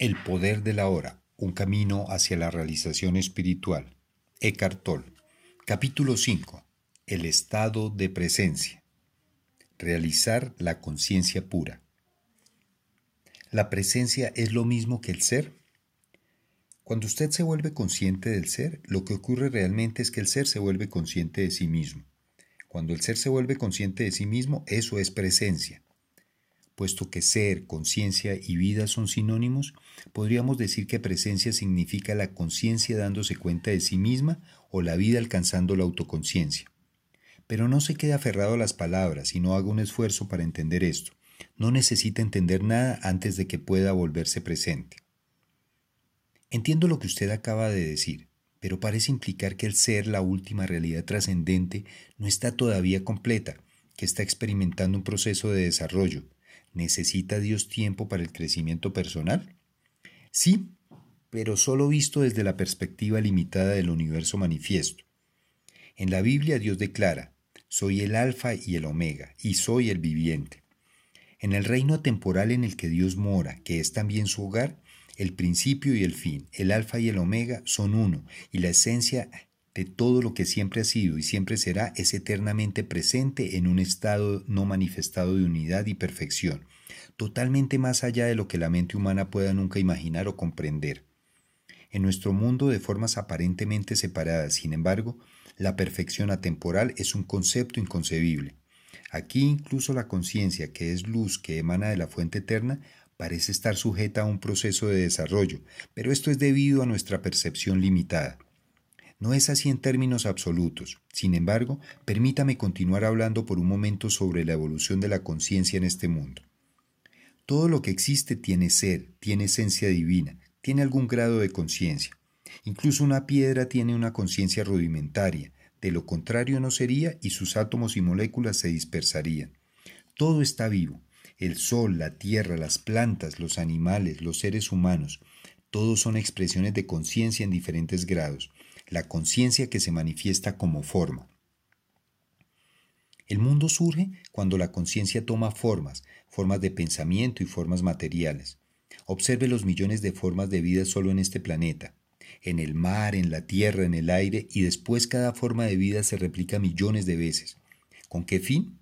El poder de la hora, un camino hacia la realización espiritual. Eckhart Tolle. Capítulo 5. El estado de presencia. Realizar la conciencia pura. ¿La presencia es lo mismo que el ser? Cuando usted se vuelve consciente del ser, lo que ocurre realmente es que el ser se vuelve consciente de sí mismo. Cuando el ser se vuelve consciente de sí mismo, eso es presencia. Puesto que ser, conciencia y vida son sinónimos, podríamos decir que presencia significa la conciencia dándose cuenta de sí misma o la vida alcanzando la autoconciencia. Pero no se quede aferrado a las palabras y no haga un esfuerzo para entender esto. No necesita entender nada antes de que pueda volverse presente. Entiendo lo que usted acaba de decir, pero parece implicar que el ser, la última realidad trascendente, no está todavía completa, que está experimentando un proceso de desarrollo, ¿Necesita Dios tiempo para el crecimiento personal? Sí, pero solo visto desde la perspectiva limitada del universo manifiesto. En la Biblia Dios declara, soy el alfa y el omega, y soy el viviente. En el reino temporal en el que Dios mora, que es también su hogar, el principio y el fin, el alfa y el omega son uno, y la esencia de todo lo que siempre ha sido y siempre será es eternamente presente en un estado no manifestado de unidad y perfección, totalmente más allá de lo que la mente humana pueda nunca imaginar o comprender. En nuestro mundo de formas aparentemente separadas, sin embargo, la perfección atemporal es un concepto inconcebible. Aquí incluso la conciencia, que es luz que emana de la fuente eterna, parece estar sujeta a un proceso de desarrollo, pero esto es debido a nuestra percepción limitada. No es así en términos absolutos. Sin embargo, permítame continuar hablando por un momento sobre la evolución de la conciencia en este mundo. Todo lo que existe tiene ser, tiene esencia divina, tiene algún grado de conciencia. Incluso una piedra tiene una conciencia rudimentaria, de lo contrario no sería y sus átomos y moléculas se dispersarían. Todo está vivo. El sol, la tierra, las plantas, los animales, los seres humanos, todos son expresiones de conciencia en diferentes grados la conciencia que se manifiesta como forma. El mundo surge cuando la conciencia toma formas, formas de pensamiento y formas materiales. Observe los millones de formas de vida solo en este planeta, en el mar, en la tierra, en el aire, y después cada forma de vida se replica millones de veces. ¿Con qué fin?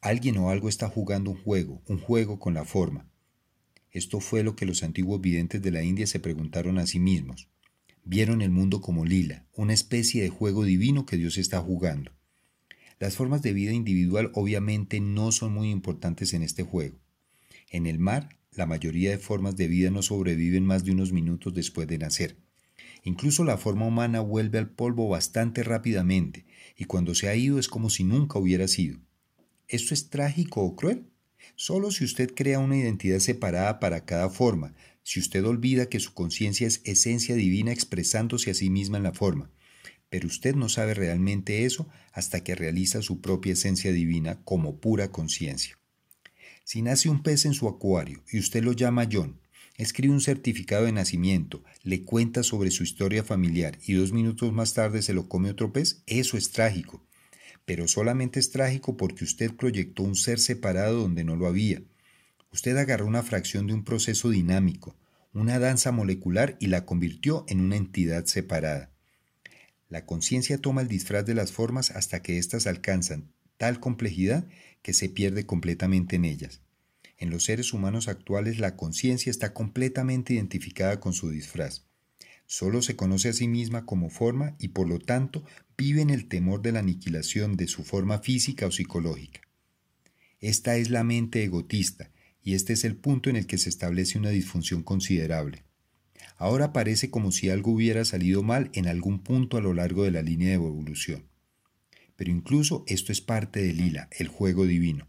Alguien o algo está jugando un juego, un juego con la forma. Esto fue lo que los antiguos videntes de la India se preguntaron a sí mismos. Vieron el mundo como lila, una especie de juego divino que Dios está jugando. Las formas de vida individual obviamente no son muy importantes en este juego. En el mar, la mayoría de formas de vida no sobreviven más de unos minutos después de nacer. Incluso la forma humana vuelve al polvo bastante rápidamente, y cuando se ha ido es como si nunca hubiera sido. ¿Esto es trágico o cruel? Solo si usted crea una identidad separada para cada forma, si usted olvida que su conciencia es esencia divina expresándose a sí misma en la forma. Pero usted no sabe realmente eso hasta que realiza su propia esencia divina como pura conciencia. Si nace un pez en su acuario y usted lo llama John, escribe un certificado de nacimiento, le cuenta sobre su historia familiar y dos minutos más tarde se lo come otro pez, eso es trágico. Pero solamente es trágico porque usted proyectó un ser separado donde no lo había Usted agarró una fracción de un proceso dinámico, una danza molecular y la convirtió en una entidad separada. La conciencia toma el disfraz de las formas hasta que éstas alcanzan tal complejidad que se pierde completamente en ellas. En los seres humanos actuales la conciencia está completamente identificada con su disfraz. Solo se conoce a sí misma como forma y por lo tanto vive en el temor de la aniquilación de su forma física o psicológica. Esta es la mente egotista, y este es el punto en el que se establece una disfunción considerable. Ahora parece como si algo hubiera salido mal en algún punto a lo largo de la línea de evolución. Pero incluso esto es parte del lila, el juego divino.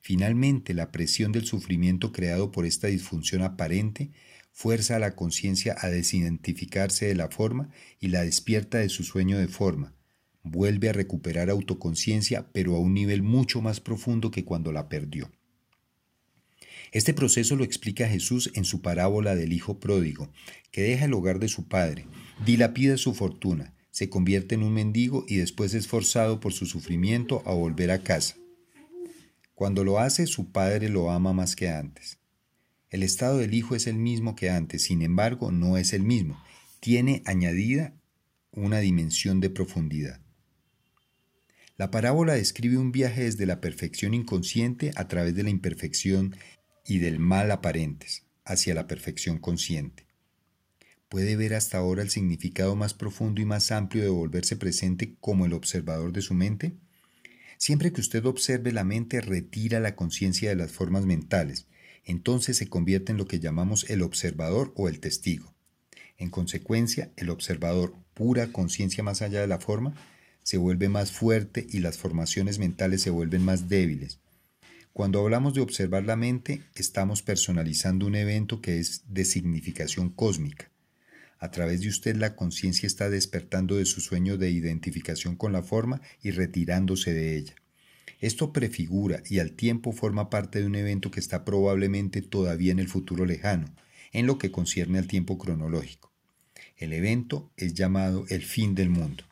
Finalmente, la presión del sufrimiento creado por esta disfunción aparente fuerza a la conciencia a desidentificarse de la forma y la despierta de su sueño de forma. Vuelve a recuperar autoconciencia, pero a un nivel mucho más profundo que cuando la perdió. Este proceso lo explica Jesús en su parábola del Hijo Pródigo, que deja el hogar de su padre, dilapida su fortuna, se convierte en un mendigo y después es forzado por su sufrimiento a volver a casa. Cuando lo hace, su padre lo ama más que antes. El estado del hijo es el mismo que antes, sin embargo, no es el mismo. Tiene añadida una dimensión de profundidad. La parábola describe un viaje desde la perfección inconsciente a través de la imperfección y del mal aparentes hacia la perfección consciente. ¿Puede ver hasta ahora el significado más profundo y más amplio de volverse presente como el observador de su mente? Siempre que usted observe la mente, retira la conciencia de las formas mentales, entonces se convierte en lo que llamamos el observador o el testigo. En consecuencia, el observador, pura conciencia más allá de la forma, se vuelve más fuerte y las formaciones mentales se vuelven más débiles. Cuando hablamos de observar la mente, estamos personalizando un evento que es de significación cósmica. A través de usted la conciencia está despertando de su sueño de identificación con la forma y retirándose de ella. Esto prefigura y al tiempo forma parte de un evento que está probablemente todavía en el futuro lejano, en lo que concierne al tiempo cronológico. El evento es llamado el fin del mundo.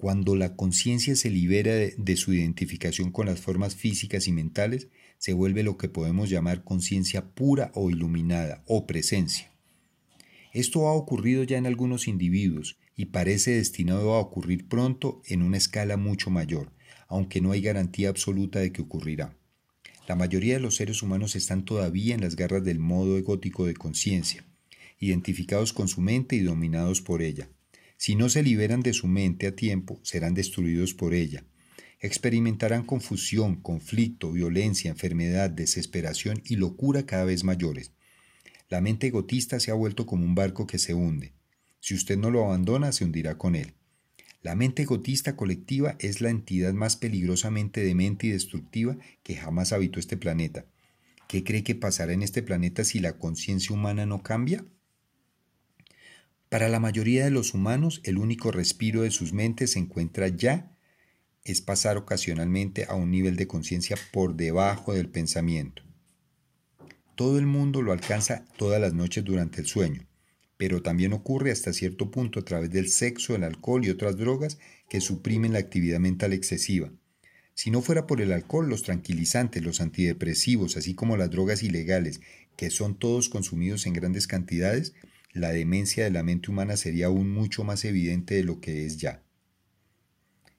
Cuando la conciencia se libera de, su identificación con las formas físicas y mentales, se vuelve lo que podemos llamar conciencia pura o iluminada o presencia. Esto ha ocurrido ya en algunos individuos y parece destinado a ocurrir pronto en una escala mucho mayor, aunque no hay garantía absoluta de que ocurrirá. La mayoría de los seres humanos están todavía en las garras del modo egótico de conciencia, identificados con su mente y dominados por ella. Si no se liberan de su mente a tiempo, serán destruidos por ella. Experimentarán confusión, conflicto, violencia, enfermedad, desesperación y locura cada vez mayores. La mente egotista se ha vuelto como un barco que se hunde. Si usted no lo abandona, se hundirá con él. La mente egotista colectiva es la entidad más peligrosamente demente y destructiva que jamás habitó este planeta. ¿Qué cree que pasará en este planeta si la conciencia humana no cambia? Para la mayoría de los humanos, el único respiro de sus mentes se encuentra ya, es pasar ocasionalmente a un nivel de conciencia por debajo del pensamiento. Todo el mundo lo alcanza todas las noches durante el sueño, pero también ocurre hasta cierto punto a través del sexo, el alcohol y otras drogas que suprimen la actividad mental excesiva. Si no fuera por el alcohol, los tranquilizantes, los antidepresivos, así como las drogas ilegales, que son todos consumidos en grandes cantidades, la demencia de la mente humana sería aún mucho más evidente de lo que es ya.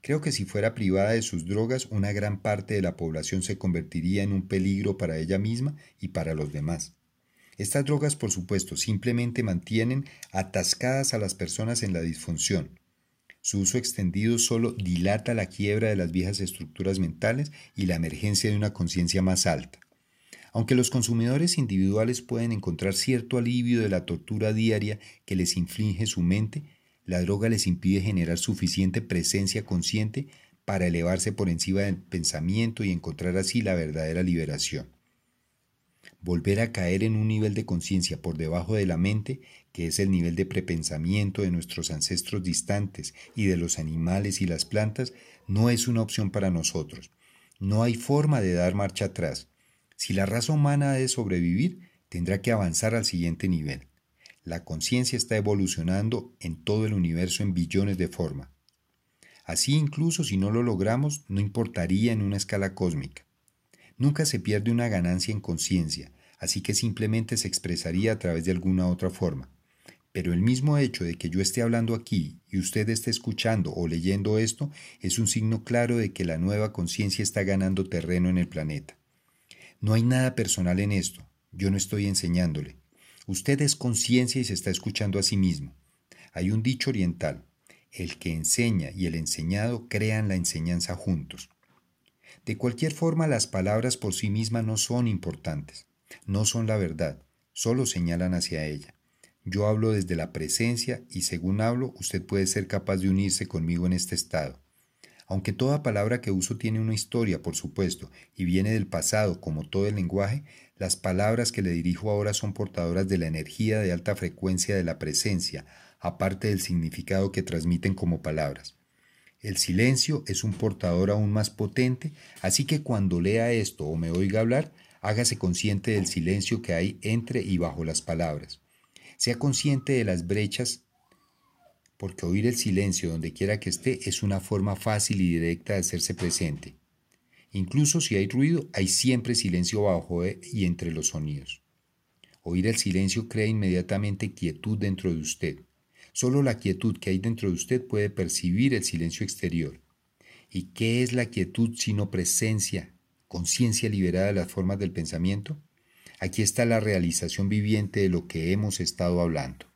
Creo que si fuera privada de sus drogas, una gran parte de la población se convertiría en un peligro para ella misma y para los demás. Estas drogas, por supuesto, simplemente mantienen atascadas a las personas en la disfunción. Su uso extendido solo dilata la quiebra de las viejas estructuras mentales y la emergencia de una conciencia más alta. Aunque los consumidores individuales pueden encontrar cierto alivio de la tortura diaria que les inflige su mente, la droga les impide generar suficiente presencia consciente para elevarse por encima del pensamiento y encontrar así la verdadera liberación. Volver a caer en un nivel de conciencia por debajo de la mente, que es el nivel de prepensamiento de nuestros ancestros distantes y de los animales y las plantas, no es una opción para nosotros. No hay forma de dar marcha atrás. Si la raza humana ha de sobrevivir, tendrá que avanzar al siguiente nivel. La conciencia está evolucionando en todo el universo en billones de formas. Así incluso si no lo logramos, no importaría en una escala cósmica. Nunca se pierde una ganancia en conciencia, así que simplemente se expresaría a través de alguna otra forma. Pero el mismo hecho de que yo esté hablando aquí y usted esté escuchando o leyendo esto es un signo claro de que la nueva conciencia está ganando terreno en el planeta. No hay nada personal en esto. Yo no estoy enseñándole. Usted es conciencia y se está escuchando a sí mismo. Hay un dicho oriental. El que enseña y el enseñado crean la enseñanza juntos. De cualquier forma, las palabras por sí mismas no son importantes, no son la verdad, solo señalan hacia ella. Yo hablo desde la presencia y según hablo, usted puede ser capaz de unirse conmigo en este estado. Aunque toda palabra que uso tiene una historia, por supuesto, y viene del pasado, como todo el lenguaje, las palabras que le dirijo ahora son portadoras de la energía de alta frecuencia de la presencia, aparte del significado que transmiten como palabras. El silencio es un portador aún más potente, así que cuando lea esto o me oiga hablar, hágase consciente del silencio que hay entre y bajo las palabras. Sea consciente de las brechas porque oír el silencio donde quiera que esté es una forma fácil y directa de hacerse presente. Incluso si hay ruido, hay siempre silencio bajo y entre los sonidos. Oír el silencio crea inmediatamente quietud dentro de usted. Solo la quietud que hay dentro de usted puede percibir el silencio exterior. ¿Y qué es la quietud sino presencia, conciencia liberada de las formas del pensamiento? Aquí está la realización viviente de lo que hemos estado hablando.